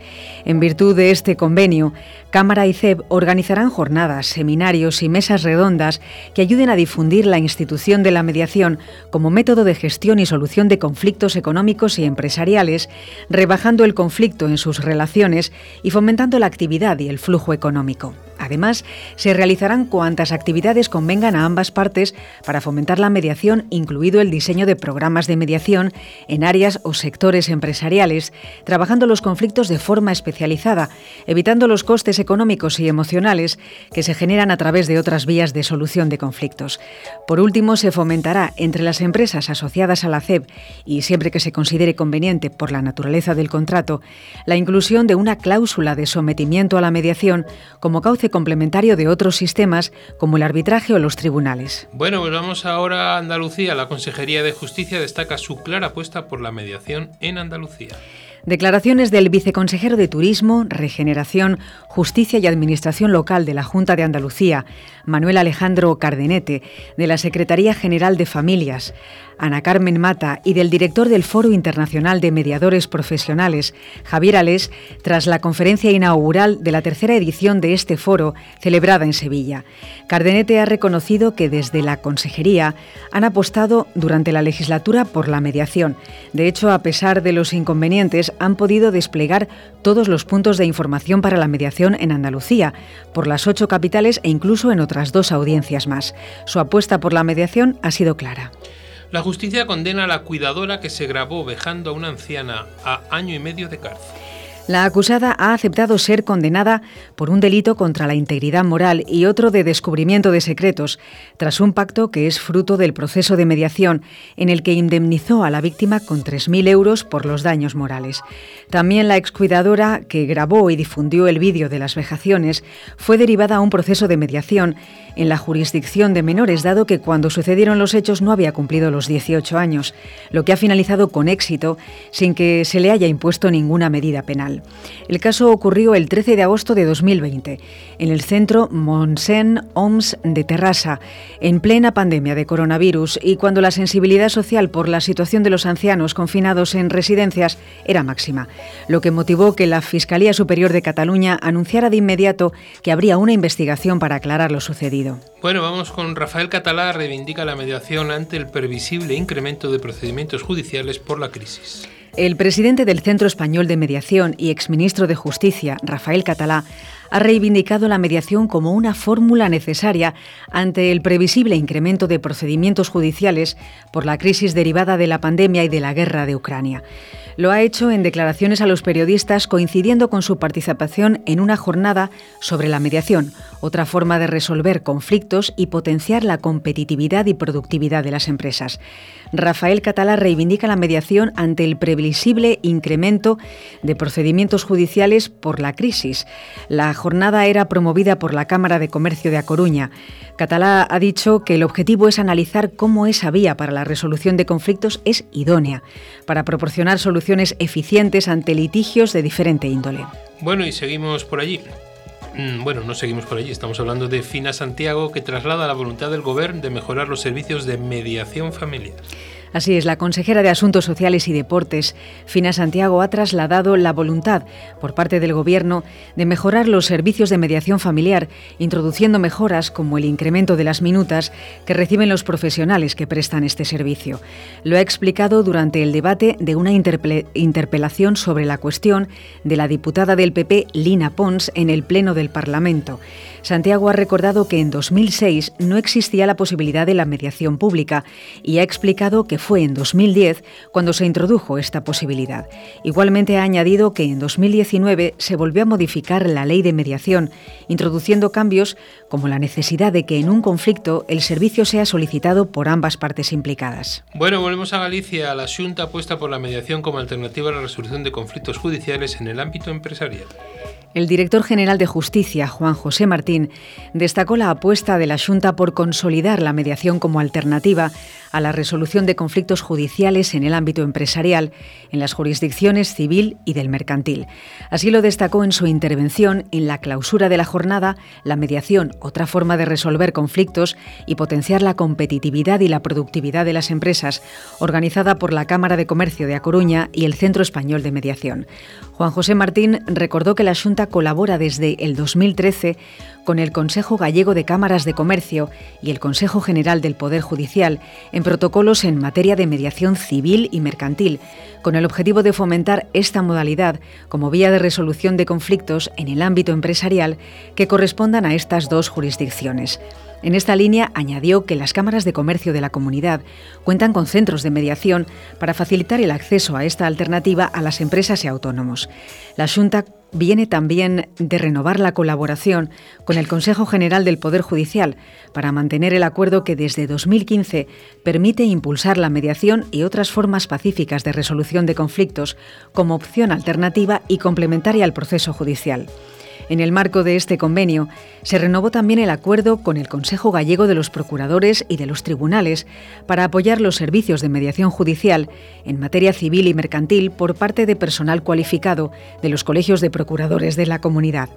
En virtud de este convenio, Cámara y CEP organizarán jornadas, seminarios y mesas redondas que ayuden a difundir la institución de la mediación como método de gestión y solución de conflictos económicos y empresariales, rebajando el conflicto en sus relaciones y fomentando la actividad y el flujo económico. Además, se realizarán cuantas actividades convengan a ambas partes para fomentar la mediación, incluido el diseño de programas de mediación en áreas o sectores empresariales, trabajando los conflictos de forma especializada, evitando los costes económicos y emocionales que se generan a través de otras vías de solución de conflictos. Por último, se fomentará entre las empresas asociadas a la CEP y siempre que se considere conveniente por la naturaleza del contrato, la inclusión de una cláusula de sometimiento a la mediación como cauce complementario de otros sistemas como el arbitraje o los tribunales. Bueno, pues vamos ahora a Andalucía. La Consejería de Justicia destaca su clara apuesta por la mediación en Andalucía. Declaraciones del viceconsejero de Turismo, Regeneración, Justicia y Administración Local de la Junta de Andalucía, Manuel Alejandro Cardenete, de la Secretaría General de Familias, Ana Carmen Mata, y del director del Foro Internacional de Mediadores Profesionales, Javier Alés, tras la conferencia inaugural de la tercera edición de este foro, celebrada en Sevilla. Cardenete ha reconocido que desde la Consejería han apostado durante la legislatura por la mediación. De hecho, a pesar de los inconvenientes, han podido desplegar todos los puntos de información para la mediación en Andalucía, por las ocho capitales e incluso en otras dos audiencias más. Su apuesta por la mediación ha sido clara. La justicia condena a la cuidadora que se grabó vejando a una anciana a año y medio de cárcel. La acusada ha aceptado ser condenada por un delito contra la integridad moral y otro de descubrimiento de secretos, tras un pacto que es fruto del proceso de mediación en el que indemnizó a la víctima con 3.000 euros por los daños morales. También la excuidadora que grabó y difundió el vídeo de las vejaciones fue derivada a un proceso de mediación en la jurisdicción de menores, dado que cuando sucedieron los hechos no había cumplido los 18 años, lo que ha finalizado con éxito sin que se le haya impuesto ninguna medida penal. El caso ocurrió el 13 de agosto de 2020 en el centro Monsen Oms de Terrassa, en plena pandemia de coronavirus y cuando la sensibilidad social por la situación de los ancianos confinados en residencias era máxima, lo que motivó que la Fiscalía Superior de Cataluña anunciara de inmediato que habría una investigación para aclarar lo sucedido. Bueno, vamos con Rafael Catalá, reivindica la mediación ante el previsible incremento de procedimientos judiciales por la crisis. El presidente del Centro Español de Mediación y exministro de Justicia, Rafael Catalá, ha reivindicado la mediación como una fórmula necesaria ante el previsible incremento de procedimientos judiciales por la crisis derivada de la pandemia y de la guerra de Ucrania. Lo ha hecho en declaraciones a los periodistas coincidiendo con su participación en una jornada sobre la mediación, otra forma de resolver conflictos y potenciar la competitividad y productividad de las empresas. Rafael Catalá reivindica la mediación ante el previsible incremento de procedimientos judiciales por la crisis. La jornada era promovida por la Cámara de Comercio de A Coruña. Catalá ha dicho que el objetivo es analizar cómo esa vía para la resolución de conflictos es idónea, para proporcionar soluciones eficientes ante litigios de diferente índole. Bueno, y seguimos por allí. Mm, bueno, no seguimos por allí, estamos hablando de Fina Santiago que traslada la voluntad del Gobierno de mejorar los servicios de mediación familiar. Así es, la consejera de Asuntos Sociales y Deportes, Fina Santiago, ha trasladado la voluntad por parte del Gobierno de mejorar los servicios de mediación familiar, introduciendo mejoras como el incremento de las minutas que reciben los profesionales que prestan este servicio. Lo ha explicado durante el debate de una interpelación sobre la cuestión de la diputada del PP, Lina Pons, en el Pleno del Parlamento. Santiago ha recordado que en 2006 no existía la posibilidad de la mediación pública y ha explicado que en 2010 cuando se introdujo esta posibilidad. Igualmente ha añadido que en 2019 se volvió a modificar la ley de mediación, introduciendo cambios como la necesidad de que en un conflicto el servicio sea solicitado por ambas partes implicadas. Bueno, volvemos a Galicia. La Junta apuesta por la mediación como alternativa a la resolución de conflictos judiciales en el ámbito empresarial. El director general de Justicia, Juan José Martín, destacó la apuesta de la Junta por consolidar la mediación como alternativa a la resolución de conflictos judiciales en el ámbito empresarial, en las jurisdicciones civil y del mercantil. Así lo destacó en su intervención en la clausura de la jornada, la mediación, otra forma de resolver conflictos y potenciar la competitividad y la productividad de las empresas, organizada por la Cámara de Comercio de A Coruña y el Centro Español de Mediación. Juan José Martín recordó que la Junta colabora desde el 2013 con el Consejo Gallego de Cámaras de Comercio y el Consejo General del Poder Judicial en protocolos en materia de mediación civil y mercantil, con el objetivo de fomentar esta modalidad como vía de resolución de conflictos en el ámbito empresarial que correspondan a estas dos jurisdicciones. En esta línea añadió que las cámaras de comercio de la comunidad cuentan con centros de mediación para facilitar el acceso a esta alternativa a las empresas y autónomos. La Junta viene también de renovar la colaboración con el Consejo General del Poder Judicial para mantener el acuerdo que desde 2015 permite impulsar la mediación y otras formas pacíficas de resolución de conflictos como opción alternativa y complementaria al proceso judicial. En el marco de este convenio, se renovó también el acuerdo con el Consejo Gallego de los Procuradores y de los Tribunales para apoyar los servicios de mediación judicial en materia civil y mercantil por parte de personal cualificado de los colegios de procuradores de la comunidad.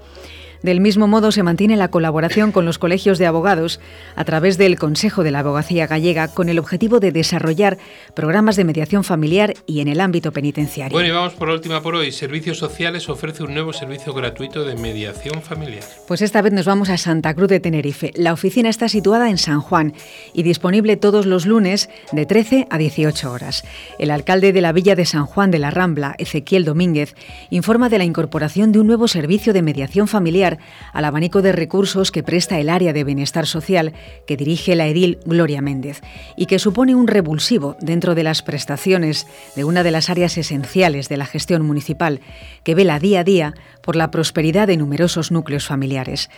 Del mismo modo, se mantiene la colaboración con los colegios de abogados a través del Consejo de la Abogacía Gallega con el objetivo de desarrollar programas de mediación familiar y en el ámbito penitenciario. Bueno, y vamos por la última por hoy. Servicios Sociales ofrece un nuevo servicio gratuito de mediación familiar. Pues esta vez nos vamos a Santa Cruz de Tenerife. La oficina está situada en San Juan y disponible todos los lunes de 13 a 18 horas. El alcalde de la Villa de San Juan de la Rambla, Ezequiel Domínguez, informa de la incorporación de un nuevo servicio de mediación familiar al abanico de recursos que presta el área de bienestar social que dirige la edil Gloria Méndez y que supone un revulsivo dentro de las prestaciones de una de las áreas esenciales de la gestión municipal que vela día a día por la prosperidad de numerosos núcleos familiares.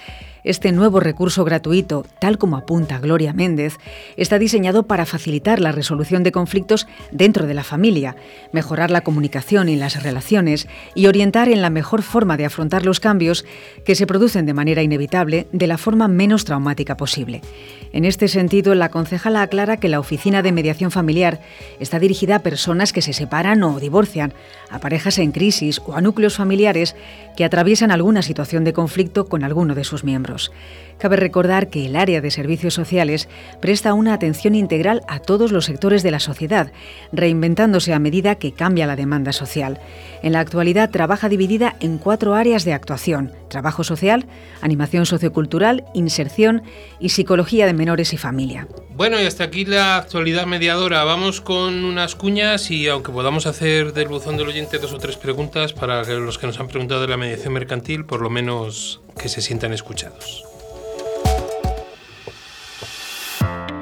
Este nuevo recurso gratuito, tal como apunta Gloria Méndez, está diseñado para facilitar la resolución de conflictos dentro de la familia, mejorar la comunicación y las relaciones y orientar en la mejor forma de afrontar los cambios que se producen de manera inevitable de la forma menos traumática posible. En este sentido, la concejala aclara que la Oficina de Mediación Familiar está dirigida a personas que se separan o divorcian, a parejas en crisis o a núcleos familiares que atraviesan alguna situación de conflicto con alguno de sus miembros milagros Cabe recordar que el área de servicios sociales presta una atención integral a todos los sectores de la sociedad, reinventándose a medida que cambia la demanda social. En la actualidad trabaja dividida en cuatro áreas de actuación, trabajo social, animación sociocultural, inserción y psicología de menores y familia. Bueno, y hasta aquí la actualidad mediadora. Vamos con unas cuñas y aunque podamos hacer del buzón del oyente dos o tres preguntas para los que nos han preguntado de la mediación mercantil, por lo menos que se sientan escuchados.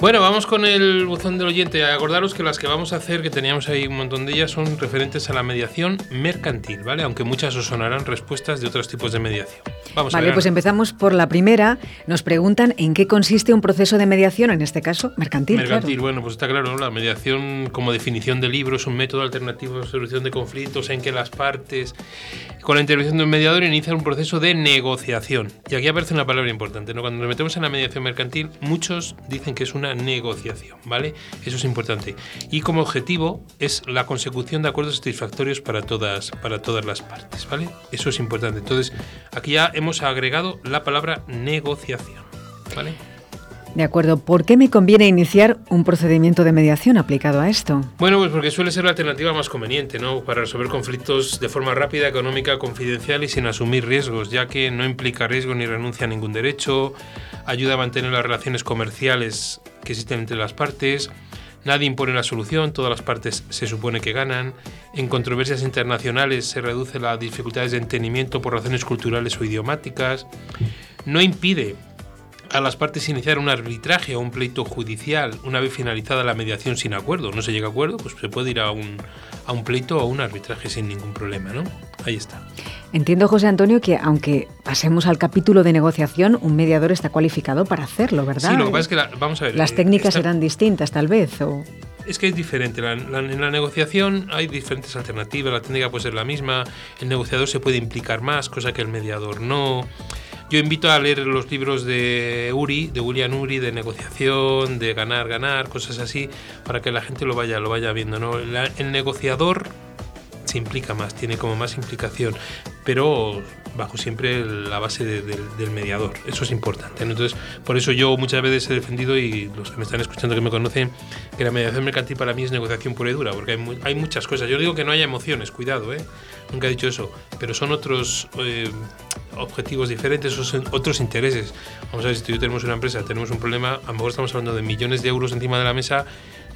Bueno, vamos con el buzón del oyente. Acordaros que las que vamos a hacer, que teníamos ahí un montón de ellas, son referentes a la mediación mercantil, ¿vale? Aunque muchas os sonarán respuestas de otros tipos de mediación. Vamos vale, pues empezamos por la primera. Nos preguntan en qué consiste un proceso de mediación, en este caso, mercantil. Mercantil, bueno, pues está claro, ¿no? La mediación como definición de libro es un método alternativo de solución de conflictos en que las partes, con la intervención de un mediador, inician un proceso de negociación. Y aquí aparece una palabra importante, ¿no? Cuando nos metemos en la mediación mercantil, muchos dicen que es una negociación, ¿vale? Eso es importante. Y como objetivo es la consecución de acuerdos satisfactorios para todas, para todas las partes, ¿vale? Eso es importante. Entonces, aquí ya hemos agregado la palabra negociación, ¿vale? De acuerdo. ¿Por qué me conviene iniciar un procedimiento de mediación aplicado a esto? Bueno, pues porque suele ser la alternativa más conveniente, ¿no? Para resolver conflictos de forma rápida, económica, confidencial y sin asumir riesgos, ya que no implica riesgo ni renuncia a ningún derecho, ayuda a mantener las relaciones comerciales que existen entre las partes, nadie impone la solución, todas las partes se supone que ganan, en controversias internacionales se reduce las dificultades de entendimiento por razones culturales o idiomáticas, no impide a las partes iniciar un arbitraje o un pleito judicial una vez finalizada la mediación sin acuerdo. No se llega a acuerdo, pues se puede ir a un, a un pleito o a un arbitraje sin ningún problema, ¿no? Ahí está. Entiendo, José Antonio, que aunque pasemos al capítulo de negociación, un mediador está cualificado para hacerlo, ¿verdad? Sí, lo que pasa es que, la, vamos a ver. Las técnicas serán distintas, tal vez, o... Es que es diferente. La, la, en la negociación hay diferentes alternativas. La técnica puede ser la misma. El negociador se puede implicar más, cosa que el mediador no. Yo invito a leer los libros de Uri, de William Uri, de negociación, de ganar, ganar, cosas así, para que la gente lo vaya, lo vaya viendo. ¿no? El negociador se implica más, tiene como más implicación, pero bajo siempre la base del mediador. Eso es importante. Entonces, por eso yo muchas veces he defendido, y los que me están escuchando que me conocen, que la mediación mercantil para mí es negociación pura y dura, porque hay, hay muchas cosas. Yo digo que no haya emociones, cuidado, ¿eh? Nunca he dicho eso, pero son otros eh, objetivos diferentes, son otros intereses. Vamos a ver, si tú y yo tenemos una empresa, tenemos un problema, a lo mejor estamos hablando de millones de euros encima de la mesa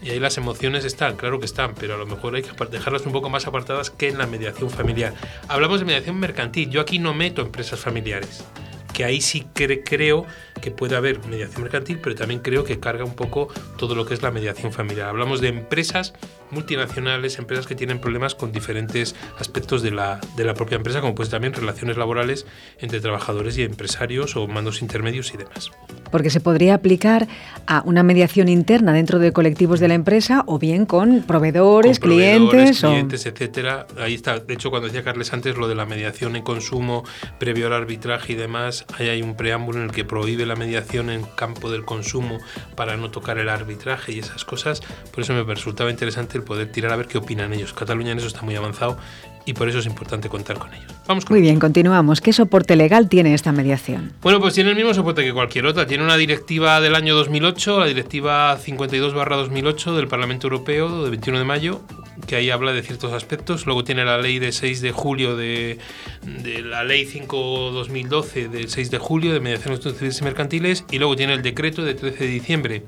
y ahí las emociones están, claro que están, pero a lo mejor hay que dejarlas un poco más apartadas que en la mediación familiar. Hablamos de mediación mercantil, yo aquí no meto empresas familiares que ahí sí creo que puede haber mediación mercantil, pero también creo que carga un poco todo lo que es la mediación familiar. Hablamos de empresas multinacionales, empresas que tienen problemas con diferentes aspectos de la, de la propia empresa, como pues también relaciones laborales entre trabajadores y empresarios o mandos intermedios y demás. Porque se podría aplicar a una mediación interna dentro de colectivos de la empresa o bien con proveedores, clientes. clientes, etcétera. Ahí está. De hecho, cuando decía Carles antes lo de la mediación en consumo previo al arbitraje y demás, ahí hay un preámbulo en el que prohíbe la mediación en campo del consumo para no tocar el arbitraje y esas cosas. Por eso me resultaba interesante el poder tirar a ver qué opinan ellos. Cataluña en eso está muy avanzado y por eso es importante contar con ellos. Vamos Muy bien, continuamos. ¿Qué soporte legal tiene esta mediación? Bueno, pues tiene el mismo soporte que cualquier otra. Tiene una directiva del año 2008, la directiva 52-2008 del Parlamento Europeo de 21 de mayo, que ahí habla de ciertos aspectos. Luego tiene la ley de 6 de julio de, de la ley 5-2012 del 6 de julio de mediación civiles y mercantiles y luego tiene el decreto de 13 de diciembre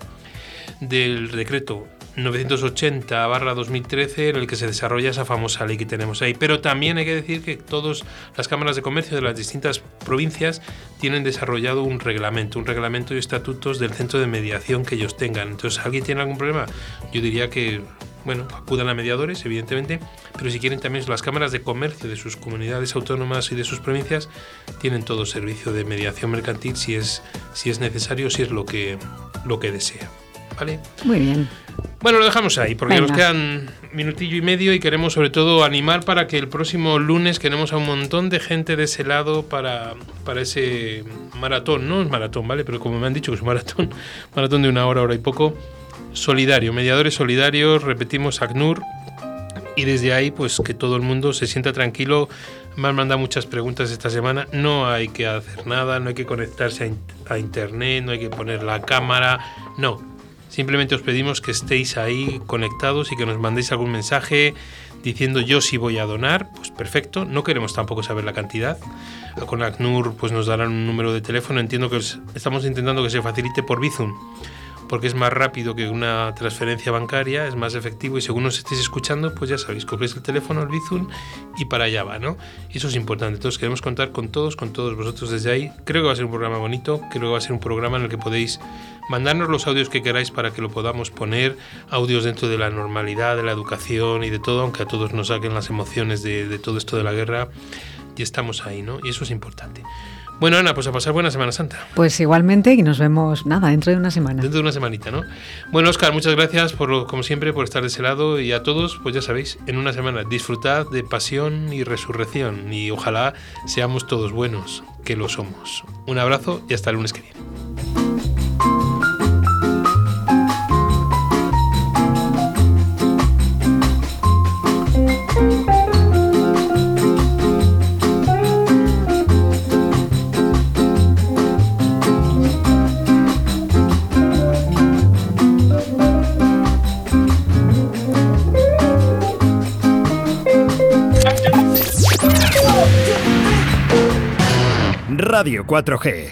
del decreto 980-2013 en el que se desarrolla esa famosa ley que tenemos ahí. Pero también hay que decir que todas las cámaras de comercio de las distintas provincias tienen desarrollado un reglamento, un reglamento y estatutos del centro de mediación que ellos tengan. Entonces, ¿alguien tiene algún problema? Yo diría que, bueno, acudan a mediadores, evidentemente, pero si quieren también las cámaras de comercio de sus comunidades autónomas y de sus provincias tienen todo servicio de mediación mercantil si es, si es necesario, si es lo que, lo que desea. ¿Vale? Muy bien. Bueno, lo dejamos ahí, porque nos quedan minutillo y medio y queremos sobre todo animar para que el próximo lunes queremos a un montón de gente de ese lado para, para ese maratón, no es maratón, ¿vale? Pero como me han dicho que es un maratón, maratón de una hora, hora y poco, solidario, mediadores solidarios, repetimos ACNUR, y desde ahí pues que todo el mundo se sienta tranquilo. Me han mandado muchas preguntas esta semana, no hay que hacer nada, no hay que conectarse a internet, no hay que poner la cámara, no, Simplemente os pedimos que estéis ahí conectados y que nos mandéis algún mensaje diciendo yo sí voy a donar, pues perfecto, no queremos tampoco saber la cantidad. Con ACNUR pues nos darán un número de teléfono, entiendo que estamos intentando que se facilite por Bizum porque es más rápido que una transferencia bancaria, es más efectivo y según os estéis escuchando, pues ya sabéis, cogéis el teléfono, el Bizum y para allá va, ¿no? Y eso es importante. Entonces queremos contar con todos, con todos vosotros desde ahí. Creo que va a ser un programa bonito, creo que va a ser un programa en el que podéis mandarnos los audios que queráis para que lo podamos poner, audios dentro de la normalidad, de la educación y de todo, aunque a todos nos saquen las emociones de, de todo esto de la guerra, y estamos ahí, ¿no? Y eso es importante. Bueno, Ana, pues a pasar buena Semana Santa. Pues igualmente y nos vemos, nada, dentro de una semana. Dentro de una semanita, ¿no? Bueno, Oscar, muchas gracias por, como siempre, por estar de ese lado y a todos, pues ya sabéis, en una semana disfrutad de pasión y resurrección y ojalá seamos todos buenos, que lo somos. Un abrazo y hasta el lunes que viene. Radio 4G.